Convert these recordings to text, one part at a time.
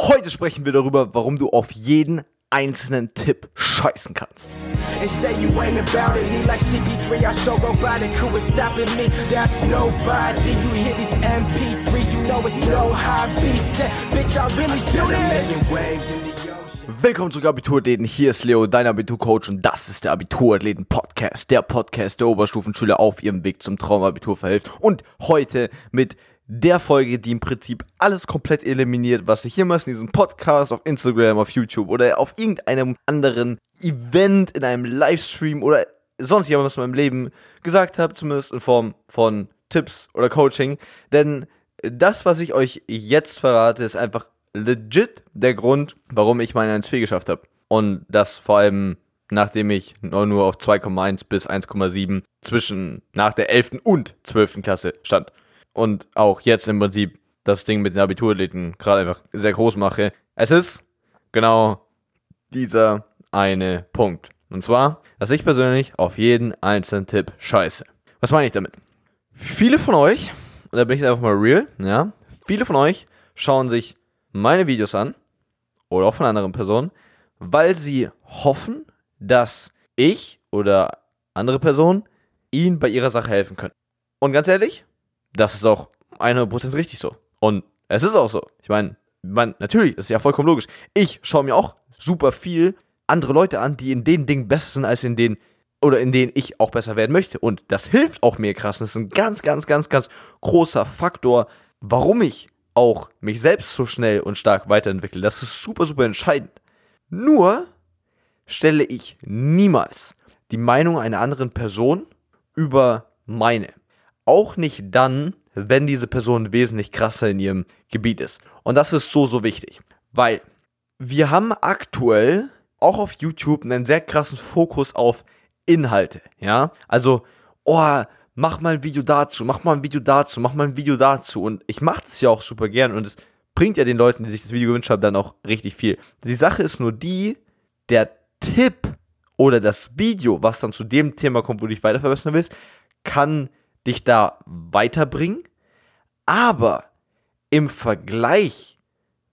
Heute sprechen wir darüber, warum du auf jeden einzelnen Tipp scheißen kannst. And say you ain't about it, me like CP3, I so robotic, who is stopping me? That's nobody. You hear these MP3s, you know it's no hobby. Say, bitch, I really do this. Willkommen zurück, Abiturathleten. Hier ist Leo, dein Abiturcoach, und das ist der Abiturathleten-Podcast. Der Podcast der Oberstufenschüler auf ihrem Weg zum Traumabitur verhilft. Und heute mit der Folge, die im Prinzip alles komplett eliminiert, was ich jemals in diesem Podcast, auf Instagram, auf YouTube oder auf irgendeinem anderen Event, in einem Livestream oder sonst jemand was in meinem Leben gesagt habe, zumindest in Form von Tipps oder Coaching. Denn das, was ich euch jetzt verrate, ist einfach legit der Grund, warum ich meine 1,4 geschafft habe. Und das vor allem nachdem ich nur auf 2,1 bis 1,7 zwischen nach der 11. und 12. Klasse stand und auch jetzt im Prinzip das Ding mit den Abiturathleten gerade einfach sehr groß mache. Es ist genau dieser eine Punkt. Und zwar, dass ich persönlich auf jeden einzelnen Tipp scheiße. Was meine ich damit? Viele von euch, und da bin ich einfach mal real, ja, viele von euch schauen sich meine Videos an oder auch von anderen Personen, weil sie hoffen, dass ich oder andere Personen ihnen bei ihrer Sache helfen können. Und ganz ehrlich, das ist auch 100% richtig so. Und es ist auch so. Ich meine, man, natürlich, ist ja vollkommen logisch. Ich schaue mir auch super viel andere Leute an, die in den Dingen besser sind als in denen oder in denen ich auch besser werden möchte. Und das hilft auch mir krass. Das ist ein ganz, ganz, ganz, ganz großer Faktor, warum ich auch mich selbst so schnell und stark weiterentwickle. Das ist super, super entscheidend. Nur stelle ich niemals die Meinung einer anderen Person über meine. Auch nicht dann, wenn diese Person wesentlich krasser in ihrem Gebiet ist. Und das ist so, so wichtig. Weil wir haben aktuell auch auf YouTube einen sehr krassen Fokus auf Inhalte. Ja, also, oh, mach mal ein Video dazu, mach mal ein Video dazu, mach mal ein Video dazu. Und ich mache das ja auch super gern und es bringt ja den Leuten, die sich das Video gewünscht haben, dann auch richtig viel. Die Sache ist nur die, der Tipp oder das Video, was dann zu dem Thema kommt, wo du dich weiter verbessern willst, kann dich da weiterbringen, aber im Vergleich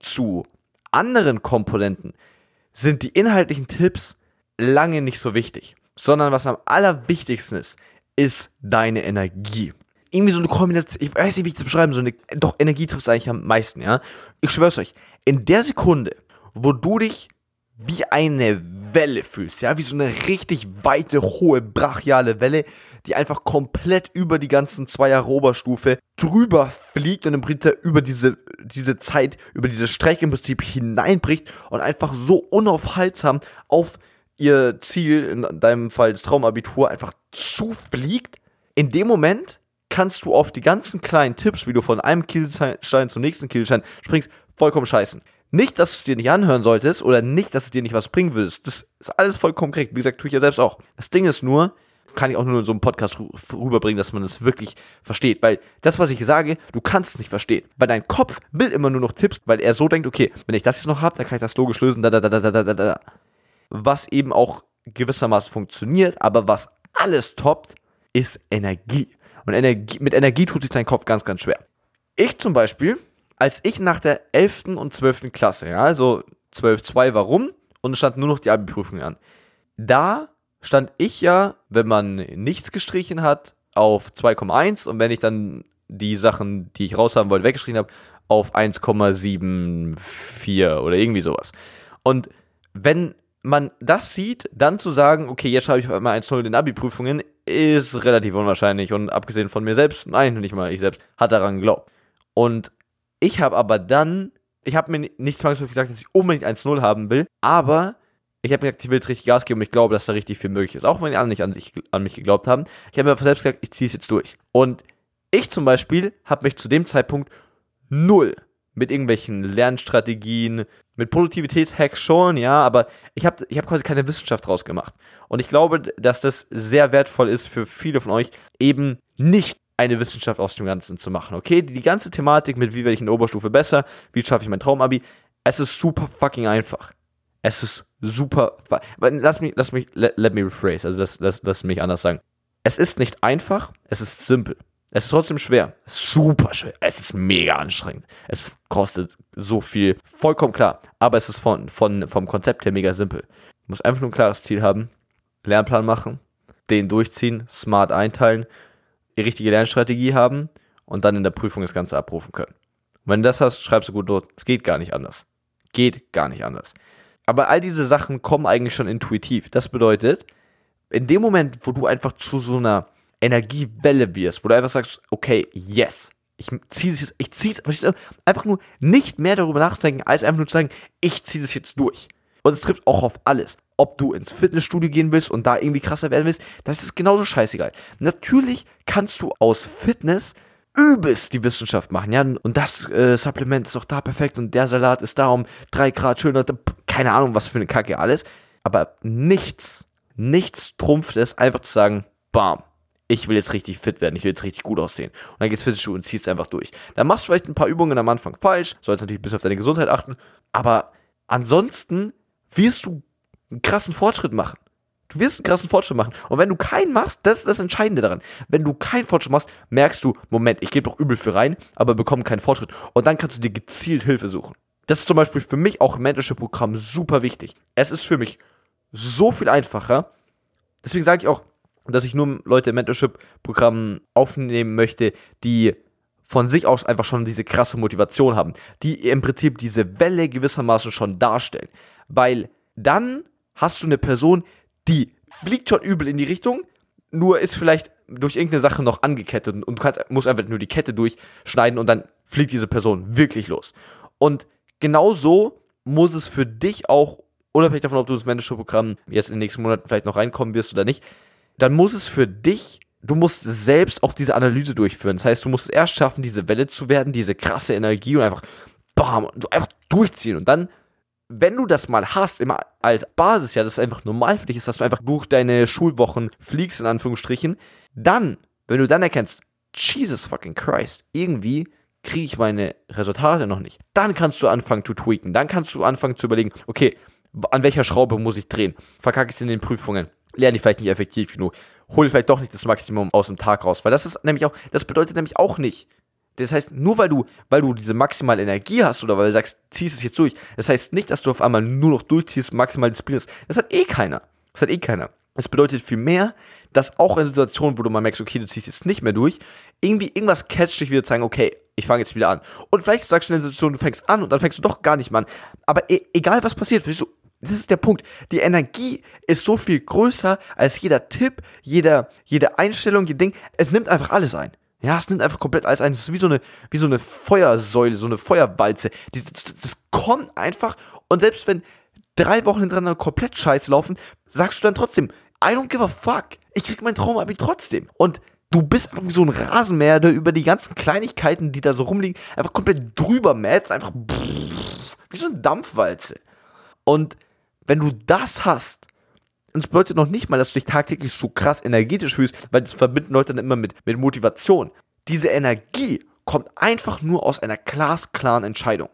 zu anderen Komponenten sind die inhaltlichen Tipps lange nicht so wichtig, sondern was am allerwichtigsten ist, ist deine Energie. Irgendwie so eine Kombination, ich weiß nicht, wie ich das beschreiben soll, doch Energie trifft eigentlich am meisten, ja. Ich schwör's euch, in der Sekunde, wo du dich wie eine Welle fühlst, ja, wie so eine richtig weite, hohe, brachiale Welle, die einfach komplett über die ganzen zwei Jahre Oberstufe drüber fliegt und im Prinzip über diese, diese Zeit, über diese Strecke im Prinzip hineinbricht und einfach so unaufhaltsam auf ihr Ziel, in deinem Fall das Traumabitur, einfach zufliegt. In dem Moment kannst du auf die ganzen kleinen Tipps, wie du von einem Kielstein zum nächsten Kielstein springst, vollkommen scheißen. Nicht, dass du es dir nicht anhören solltest oder nicht, dass es dir nicht was bringen würdest. Das ist alles vollkommen korrekt. Wie gesagt, tue ich ja selbst auch. Das Ding ist nur, kann ich auch nur in so einem Podcast rüberbringen, dass man es wirklich versteht. Weil das, was ich sage, du kannst es nicht verstehen. Weil dein Kopf will immer nur noch Tipps, weil er so denkt, okay, wenn ich das jetzt noch habe, dann kann ich das logisch lösen, da. Was eben auch gewissermaßen funktioniert, aber was alles toppt, ist Energie. Und Energie, mit Energie tut sich dein Kopf ganz, ganz schwer. Ich zum Beispiel als ich nach der 11. und 12. Klasse, ja, also 12.2 war rum und es stand nur noch die Abi-Prüfung an. Da stand ich ja, wenn man nichts gestrichen hat, auf 2,1 und wenn ich dann die Sachen, die ich raushaben wollte, weggeschrieben habe, auf 1,74 oder irgendwie sowas. Und wenn man das sieht, dann zu sagen, okay, jetzt schreibe ich auf einmal 1,0 in den Abi-Prüfungen, ist relativ unwahrscheinlich und abgesehen von mir selbst, nein, nicht mal ich selbst, hat daran geglaubt. Und ich habe aber dann, ich habe mir nicht zwangsläufig gesagt, dass ich unbedingt 1-0 haben will, aber ich habe mir gesagt, ich will jetzt richtig Gas geben und ich glaube, dass da richtig viel möglich ist. Auch wenn die anderen nicht an, sich, an mich geglaubt haben. Ich habe mir selbst gesagt, ich ziehe es jetzt durch. Und ich zum Beispiel habe mich zu dem Zeitpunkt null mit irgendwelchen Lernstrategien, mit Produktivitätshacks schon, ja, aber ich habe ich hab quasi keine Wissenschaft draus gemacht. Und ich glaube, dass das sehr wertvoll ist für viele von euch, eben nicht eine Wissenschaft aus dem Ganzen zu machen. Okay, die, ganze Thematik mit wie werde ich in der Oberstufe besser, wie schaffe ich mein Traumabi, es ist super fucking einfach. Es ist super. Lass mich, lass mich, let, let me rephrase, also lass, lass, lass mich anders sagen. Es ist nicht einfach, es ist simpel. Es ist trotzdem schwer. Super schwer. Es ist mega anstrengend. Es kostet so viel. Vollkommen klar. Aber es ist von, von, vom Konzept her mega simpel. Du musst einfach nur ein klares Ziel haben, Lernplan machen, den durchziehen, smart einteilen, die richtige Lernstrategie haben und dann in der Prüfung das Ganze abrufen können. Und wenn du das hast, schreibst du gut dort. Es geht gar nicht anders. Geht gar nicht anders. Aber all diese Sachen kommen eigentlich schon intuitiv. Das bedeutet, in dem Moment, wo du einfach zu so einer Energiewelle wirst, wo du einfach sagst, okay, yes, ich ziehe es jetzt, ich ziehe es, einfach nur nicht mehr darüber nachzudenken, als einfach nur zu sagen, ich ziehe das jetzt durch. Und es trifft auch auf alles. Ob du ins Fitnessstudio gehen willst und da irgendwie krasser werden willst, das ist genauso scheißegal. Natürlich kannst du aus Fitness übelst die Wissenschaft machen, ja, und das äh, Supplement ist auch da perfekt und der Salat ist da um drei Grad schöner, keine Ahnung, was für eine Kacke alles. Aber nichts, nichts trumpft es, einfach zu sagen, bam, ich will jetzt richtig fit werden, ich will jetzt richtig gut aussehen. Und dann gehst du Fitnessstudio und ziehst einfach durch. Dann machst du vielleicht ein paar Übungen am Anfang falsch, sollst natürlich bis auf deine Gesundheit achten, aber ansonsten wirst du einen krassen Fortschritt machen. Du wirst einen krassen Fortschritt machen. Und wenn du keinen machst, das ist das Entscheidende daran. Wenn du keinen Fortschritt machst, merkst du, Moment, ich gebe doch übel für rein, aber bekomme keinen Fortschritt. Und dann kannst du dir gezielt Hilfe suchen. Das ist zum Beispiel für mich auch im Mentorship-Programm super wichtig. Es ist für mich so viel einfacher. Deswegen sage ich auch, dass ich nur Leute im Mentorship-Programm aufnehmen möchte, die von sich aus einfach schon diese krasse Motivation haben, die im Prinzip diese Welle gewissermaßen schon darstellen. Weil dann hast du eine Person, die fliegt schon übel in die Richtung, nur ist vielleicht durch irgendeine Sache noch angekettet und du kannst, musst einfach nur die Kette durchschneiden und dann fliegt diese Person wirklich los. Und genau so muss es für dich auch, unabhängig davon, ob du ins Mentorship-Programm jetzt in den nächsten Monaten vielleicht noch reinkommen wirst oder nicht, dann muss es für dich, du musst selbst auch diese Analyse durchführen. Das heißt, du musst es erst schaffen, diese Welle zu werden, diese krasse Energie und einfach bam, einfach durchziehen. Und dann, wenn du das mal hast, immer als Basis, ja, das ist einfach normal für dich ist, dass du einfach durch deine Schulwochen fliegst, in Anführungsstrichen, dann, wenn du dann erkennst, Jesus fucking Christ, irgendwie kriege ich meine Resultate noch nicht. Dann kannst du anfangen zu tweaken. Dann kannst du anfangen zu überlegen, okay, an welcher Schraube muss ich drehen? Verkacke ich es in den Prüfungen? lerne ich vielleicht nicht effektiv genug, hole vielleicht doch nicht das Maximum aus dem Tag raus, weil das ist nämlich auch, das bedeutet nämlich auch nicht. Das heißt, nur weil du, weil du diese maximale Energie hast oder weil du sagst, ziehst es jetzt durch, das heißt nicht, dass du auf einmal nur noch durchziehst, maximal disziplinierst. Das hat eh keiner. Das hat eh keiner. Es bedeutet vielmehr, dass auch in Situationen, wo du mal merkst, okay, du ziehst jetzt nicht mehr durch, irgendwie irgendwas catcht dich wieder zu sagen, okay, ich fange jetzt wieder an. Und vielleicht sagst du in der Situation, du fängst an und dann fängst du doch gar nicht mal an. Aber e egal was passiert, verstehst du, das ist der Punkt. Die Energie ist so viel größer als jeder Tipp, jeder, jede Einstellung, ihr Ding. Es nimmt einfach alles ein. Ja, es nimmt einfach komplett alles ein. Es ist wie so eine, wie so eine Feuersäule, so eine Feuerwalze. Das, das, das kommt einfach. Und selbst wenn drei Wochen hintereinander komplett scheiße laufen, sagst du dann trotzdem, I don't give a fuck. Ich krieg mein Traumabi trotzdem. Und du bist einfach wie so ein Rasenmäher, der über die ganzen Kleinigkeiten, die da so rumliegen, einfach komplett drüber mäht. Einfach wie so eine Dampfwalze. Und wenn du das hast, und es bedeutet noch nicht mal, dass du dich tagtäglich so krass energetisch fühlst, weil das verbinden Leute dann immer mit, mit Motivation. Diese Energie kommt einfach nur aus einer glasklaren Entscheidung.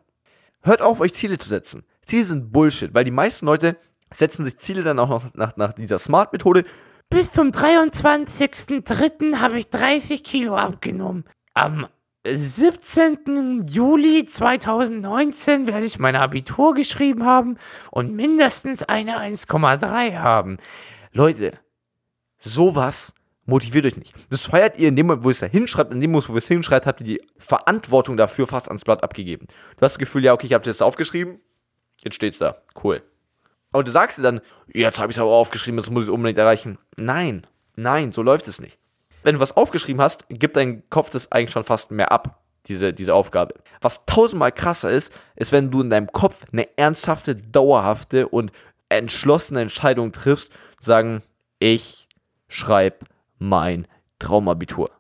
Hört auf, euch Ziele zu setzen. Ziele sind Bullshit, weil die meisten Leute setzen sich Ziele dann auch noch nach, nach dieser Smart-Methode. Bis zum 23.03. habe ich 30 Kilo abgenommen. Am 17. Juli 2019 werde ich mein Abitur geschrieben haben und mindestens eine 1,3 haben. Leute, sowas motiviert euch nicht. Das feiert ihr in dem Moment, wo ihr es da hinschreibt, in dem Moment, wo ihr es hinschreibt, habt ihr die Verantwortung dafür fast ans Blatt abgegeben. Du hast das Gefühl, ja, okay, ich habe das aufgeschrieben, jetzt steht's da. Cool. Aber du sagst dir dann, jetzt habe ich es aber aufgeschrieben, das muss ich unbedingt erreichen. Nein, nein, so läuft es nicht wenn du was aufgeschrieben hast, gibt dein Kopf das eigentlich schon fast mehr ab, diese, diese Aufgabe. Was tausendmal krasser ist, ist, wenn du in deinem Kopf eine ernsthafte, dauerhafte und entschlossene Entscheidung triffst, sagen, ich schreibe mein Traumabitur.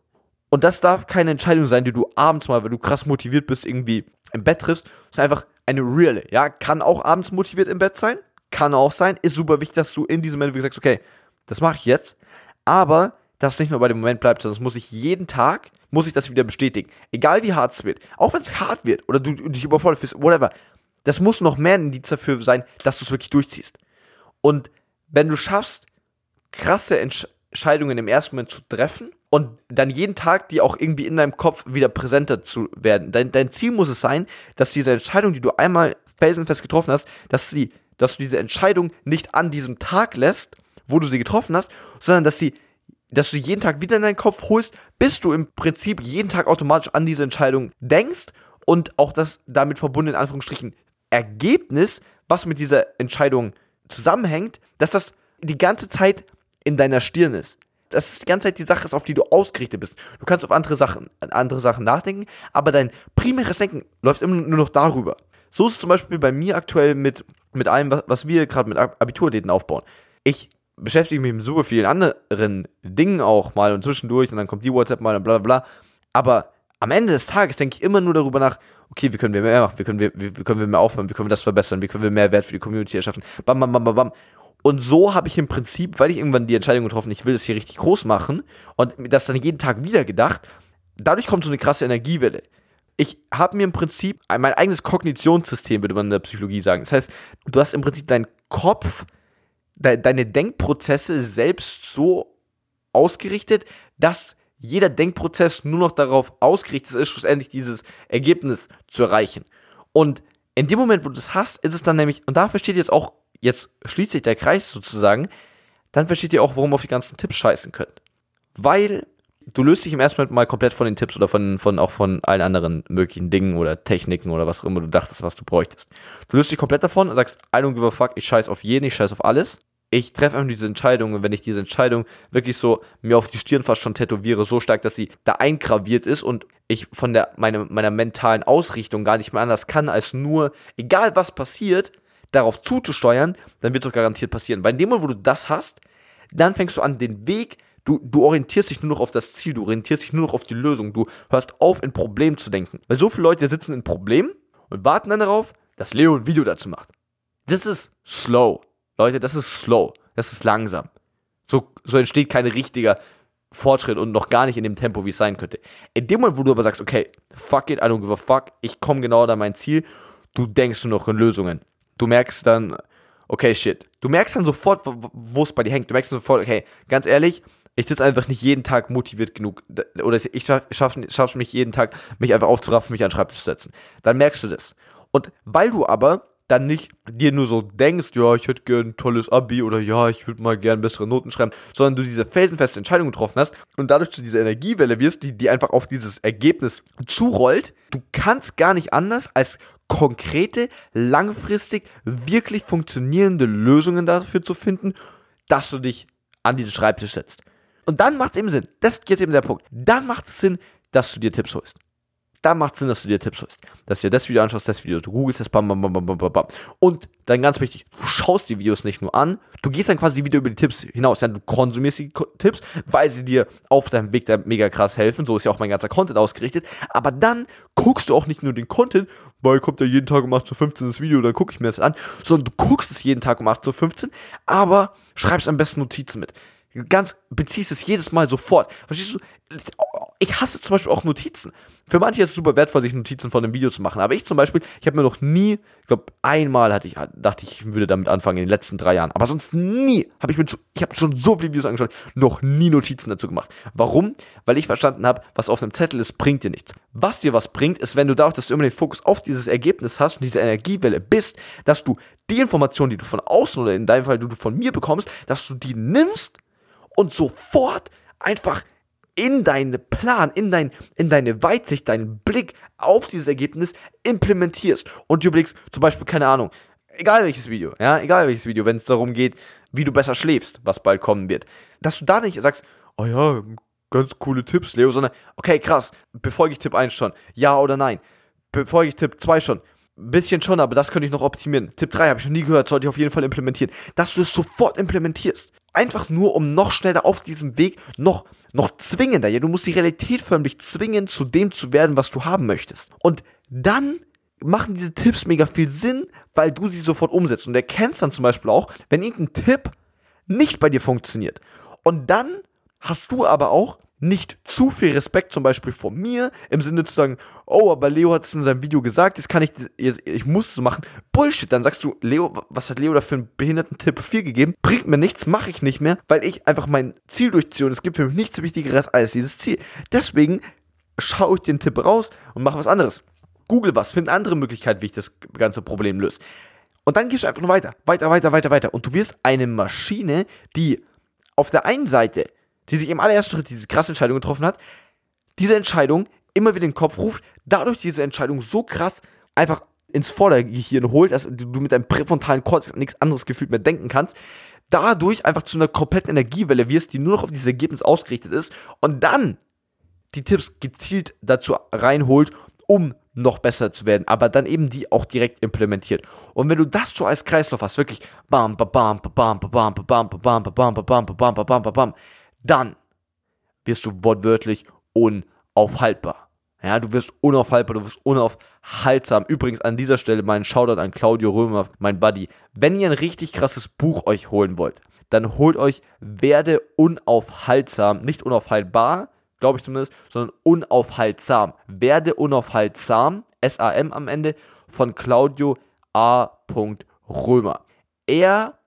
Und das darf keine Entscheidung sein, die du abends mal, wenn du krass motiviert bist, irgendwie im Bett triffst. Das ist einfach eine reale. Ja, kann auch abends motiviert im Bett sein. Kann auch sein. Ist super wichtig, dass du in diesem Moment sagst, okay, das mache ich jetzt. Aber dass es nicht nur bei dem Moment bleibt, sondern es muss ich jeden Tag, muss ich das wieder bestätigen. Egal wie hart es wird. Auch wenn es hart wird oder du, du dich überfordert fühlst, whatever. Das muss noch mehr ein Indiz dafür sein, dass du es wirklich durchziehst. Und wenn du schaffst, krasse Entscheidungen im ersten Moment zu treffen, und dann jeden Tag die auch irgendwie in deinem Kopf wieder präsenter zu werden. Dein, dein Ziel muss es sein, dass diese Entscheidung, die du einmal felsenfest getroffen hast, dass, sie, dass du diese Entscheidung nicht an diesem Tag lässt, wo du sie getroffen hast, sondern dass sie dass du jeden Tag wieder in deinen Kopf holst, bis du im Prinzip jeden Tag automatisch an diese Entscheidung denkst und auch das damit verbundene, in Anführungsstrichen, Ergebnis, was mit dieser Entscheidung zusammenhängt, dass das die ganze Zeit in deiner Stirn ist. Dass es die ganze Zeit die Sache ist, auf die du ausgerichtet bist. Du kannst auf andere Sachen, andere Sachen nachdenken, aber dein primäres Denken läuft immer nur noch darüber. So ist es zum Beispiel bei mir aktuell mit, mit allem, was wir gerade mit Abiturdaten aufbauen. Ich beschäftige mich mit super vielen anderen Dingen auch mal und zwischendurch und dann kommt die WhatsApp mal und bla bla bla. Aber am Ende des Tages denke ich immer nur darüber nach, okay, wie können wir mehr machen, wie können wir, wie, wie können wir mehr aufbauen, wie können wir das verbessern, wie können wir mehr Wert für die Community erschaffen, bam, bam, bam, bam, bam. Und so habe ich im Prinzip, weil ich irgendwann die Entscheidung getroffen, ich will das hier richtig groß machen und das dann jeden Tag wieder gedacht, dadurch kommt so eine krasse Energiewelle. Ich habe mir im Prinzip mein eigenes Kognitionssystem, würde man in der Psychologie sagen. Das heißt, du hast im Prinzip deinen Kopf de deine Denkprozesse selbst so ausgerichtet, dass jeder Denkprozess nur noch darauf ausgerichtet ist, schlussendlich dieses Ergebnis zu erreichen. Und in dem Moment, wo du das hast, ist es dann nämlich, und da versteht ihr jetzt auch, jetzt schließt sich der Kreis sozusagen, dann versteht ihr auch, warum ihr auf die ganzen Tipps scheißen könnt. Weil du löst dich im ersten Moment mal komplett von den Tipps oder von, von auch von allen anderen möglichen Dingen oder Techniken oder was auch immer du dachtest, was du bräuchtest. Du löst dich komplett davon und sagst, I don't give a fuck, ich scheiß auf jeden, ich scheiß auf alles. Ich treffe einfach diese Entscheidung und wenn ich diese Entscheidung wirklich so mir auf die Stirn fast schon tätowiere, so stark, dass sie da eingraviert ist und ich von der, meine, meiner mentalen Ausrichtung gar nicht mehr anders kann, als nur, egal was passiert, darauf zuzusteuern, dann wird es auch garantiert passieren. Weil in dem Moment, wo du das hast, dann fängst du an, den Weg Du, du orientierst dich nur noch auf das Ziel, du orientierst dich nur noch auf die Lösung, du hörst auf, in Problem zu denken. Weil so viele Leute sitzen in Problemen und warten dann darauf, dass Leo ein Video dazu macht. Das ist slow. Leute, das ist slow. Das ist langsam. So, so entsteht kein richtiger Fortschritt und noch gar nicht in dem Tempo, wie es sein könnte. In dem Moment, wo du aber sagst, okay, fuck it, I don't give a fuck, ich komme genau an mein Ziel, du denkst nur noch in Lösungen. Du merkst dann, okay, shit. Du merkst dann sofort, wo es bei dir hängt. Du merkst sofort, okay, ganz ehrlich, ich sitze einfach nicht jeden Tag motiviert genug. Oder ich schaffe schaff, schaff nicht jeden Tag, mich einfach aufzuraffen, mich an den Schreibtisch zu setzen. Dann merkst du das. Und weil du aber dann nicht dir nur so denkst, ja, ich hätte gern ein tolles Abi oder ja, ich würde mal gern bessere Noten schreiben, sondern du diese felsenfeste Entscheidung getroffen hast und dadurch zu dieser Energiewelle wirst, die, die einfach auf dieses Ergebnis zurollt, du kannst gar nicht anders als konkrete, langfristig, wirklich funktionierende Lösungen dafür zu finden, dass du dich an diesen Schreibtisch setzt. Und dann macht es eben Sinn. Das ist jetzt eben der Punkt. Dann macht es Sinn, dass du dir Tipps holst. Da macht es Sinn, dass du dir Tipps holst. Dass du dir das Video anschaust, das Video, du googelst das, bam, bam, bam, bam, bam, bam. Und dann ganz wichtig, du schaust die Videos nicht nur an, du gehst dann quasi wieder über die Tipps hinaus. Dann du konsumierst die Tipps, weil sie dir auf deinem Weg da mega krass helfen. So ist ja auch mein ganzer Content ausgerichtet. Aber dann guckst du auch nicht nur den Content, weil kommt ja jeden Tag um 8.15 Uhr das Video, dann gucke ich mir das an, sondern du guckst es jeden Tag um 8.15 Uhr, aber schreibst am besten Notizen mit ganz, beziehst es jedes Mal sofort. Verstehst du? Ich hasse zum Beispiel auch Notizen. Für manche ist es super wertvoll, sich Notizen von einem Video zu machen. Aber ich zum Beispiel, ich habe mir noch nie, ich glaube, einmal hatte ich, dachte ich, ich würde damit anfangen in den letzten drei Jahren. Aber sonst nie habe ich mir, ich habe schon so viele Videos angeschaut, noch nie Notizen dazu gemacht. Warum? Weil ich verstanden habe, was auf einem Zettel ist, bringt dir nichts. Was dir was bringt, ist, wenn du dadurch, dass du immer den Fokus auf dieses Ergebnis hast und diese Energiewelle bist, dass du die Informationen, die du von außen oder in deinem Fall, die du von mir bekommst, dass du die nimmst und sofort einfach in deinen Plan, in, dein, in deine Weitsicht, deinen Blick auf dieses Ergebnis implementierst und du überlegst, zum Beispiel, keine Ahnung, egal welches Video, ja, egal welches Video, wenn es darum geht, wie du besser schläfst, was bald kommen wird, dass du da nicht sagst, oh ja, ganz coole Tipps, Leo, sondern, okay, krass, befolge ich Tipp 1 schon, ja oder nein, befolge ich Tipp 2 schon, bisschen schon, aber das könnte ich noch optimieren. Tipp 3 habe ich noch nie gehört, sollte ich auf jeden Fall implementieren. Dass du es sofort implementierst. Einfach nur, um noch schneller auf diesem Weg, noch, noch zwingender, ja, du musst die Realität förmlich zwingen, zu dem zu werden, was du haben möchtest. Und dann machen diese Tipps mega viel Sinn, weil du sie sofort umsetzt. Und erkennst dann zum Beispiel auch, wenn irgendein Tipp nicht bei dir funktioniert. Und dann hast du aber auch nicht zu viel Respekt zum Beispiel vor mir, im Sinne zu sagen, oh, aber Leo hat es in seinem Video gesagt, jetzt kann ich, ich muss es machen. Bullshit, dann sagst du, Leo, was hat Leo da für einen behinderten Tipp 4 gegeben? Bringt mir nichts, mache ich nicht mehr, weil ich einfach mein Ziel durchziehe und es gibt für mich nichts Wichtigeres als dieses Ziel. Deswegen schaue ich den Tipp raus und mache was anderes. Google was, finde andere Möglichkeiten, wie ich das ganze Problem löse. Und dann gehst du einfach nur weiter, weiter, weiter, weiter, weiter. Und du wirst eine Maschine, die auf der einen Seite die sich im allerersten Schritt diese krasse Entscheidung getroffen hat, diese Entscheidung immer wieder in den Kopf ruft, dadurch diese Entscheidung so krass einfach ins Vordergehirn holt, dass du mit deinem präfrontalen Kortex nichts anderes gefühlt mehr denken kannst, dadurch einfach zu einer kompletten Energiewelle wirst, die nur noch auf dieses Ergebnis ausgerichtet ist und dann die Tipps gezielt dazu reinholt, um noch besser zu werden, aber dann eben die auch direkt implementiert. Und wenn du das so als Kreislauf hast, wirklich bam, bam, bam, bam, bam, bam, bam, bam, bam, bam, bam, bam, bam, bam, bam, bam, dann wirst du wortwörtlich unaufhaltbar. Ja, du wirst unaufhaltbar, du wirst unaufhaltsam. Übrigens an dieser Stelle meinen Shoutout an Claudio Römer, mein Buddy. Wenn ihr ein richtig krasses Buch euch holen wollt, dann holt euch Werde unaufhaltsam, nicht unaufhaltbar, glaube ich zumindest, sondern unaufhaltsam. Werde unaufhaltsam, S-A-M am Ende, von Claudio A. Römer. Er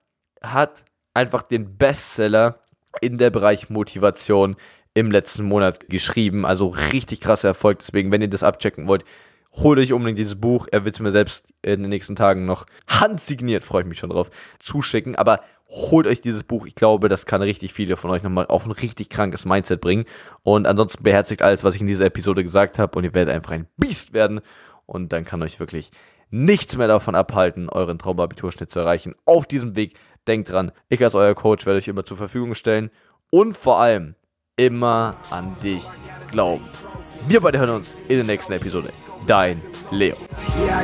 hat einfach den Bestseller in der Bereich Motivation im letzten Monat geschrieben. Also richtig krasser Erfolg. Deswegen, wenn ihr das abchecken wollt, holt euch unbedingt dieses Buch. Er wird es mir selbst in den nächsten Tagen noch handsigniert, freue ich mich schon drauf, zuschicken. Aber holt euch dieses Buch. Ich glaube, das kann richtig viele von euch nochmal auf ein richtig krankes Mindset bringen. Und ansonsten beherzigt alles, was ich in dieser Episode gesagt habe. Und ihr werdet einfach ein Biest werden. Und dann kann euch wirklich nichts mehr davon abhalten, euren Traumabiturschnitt zu erreichen. Auf diesem Weg Denkt dran, ich als euer Coach werde euch immer zur Verfügung stellen und vor allem immer an dich glauben. Wir beide hören uns in der nächsten Episode. Dein Leo. Yeah,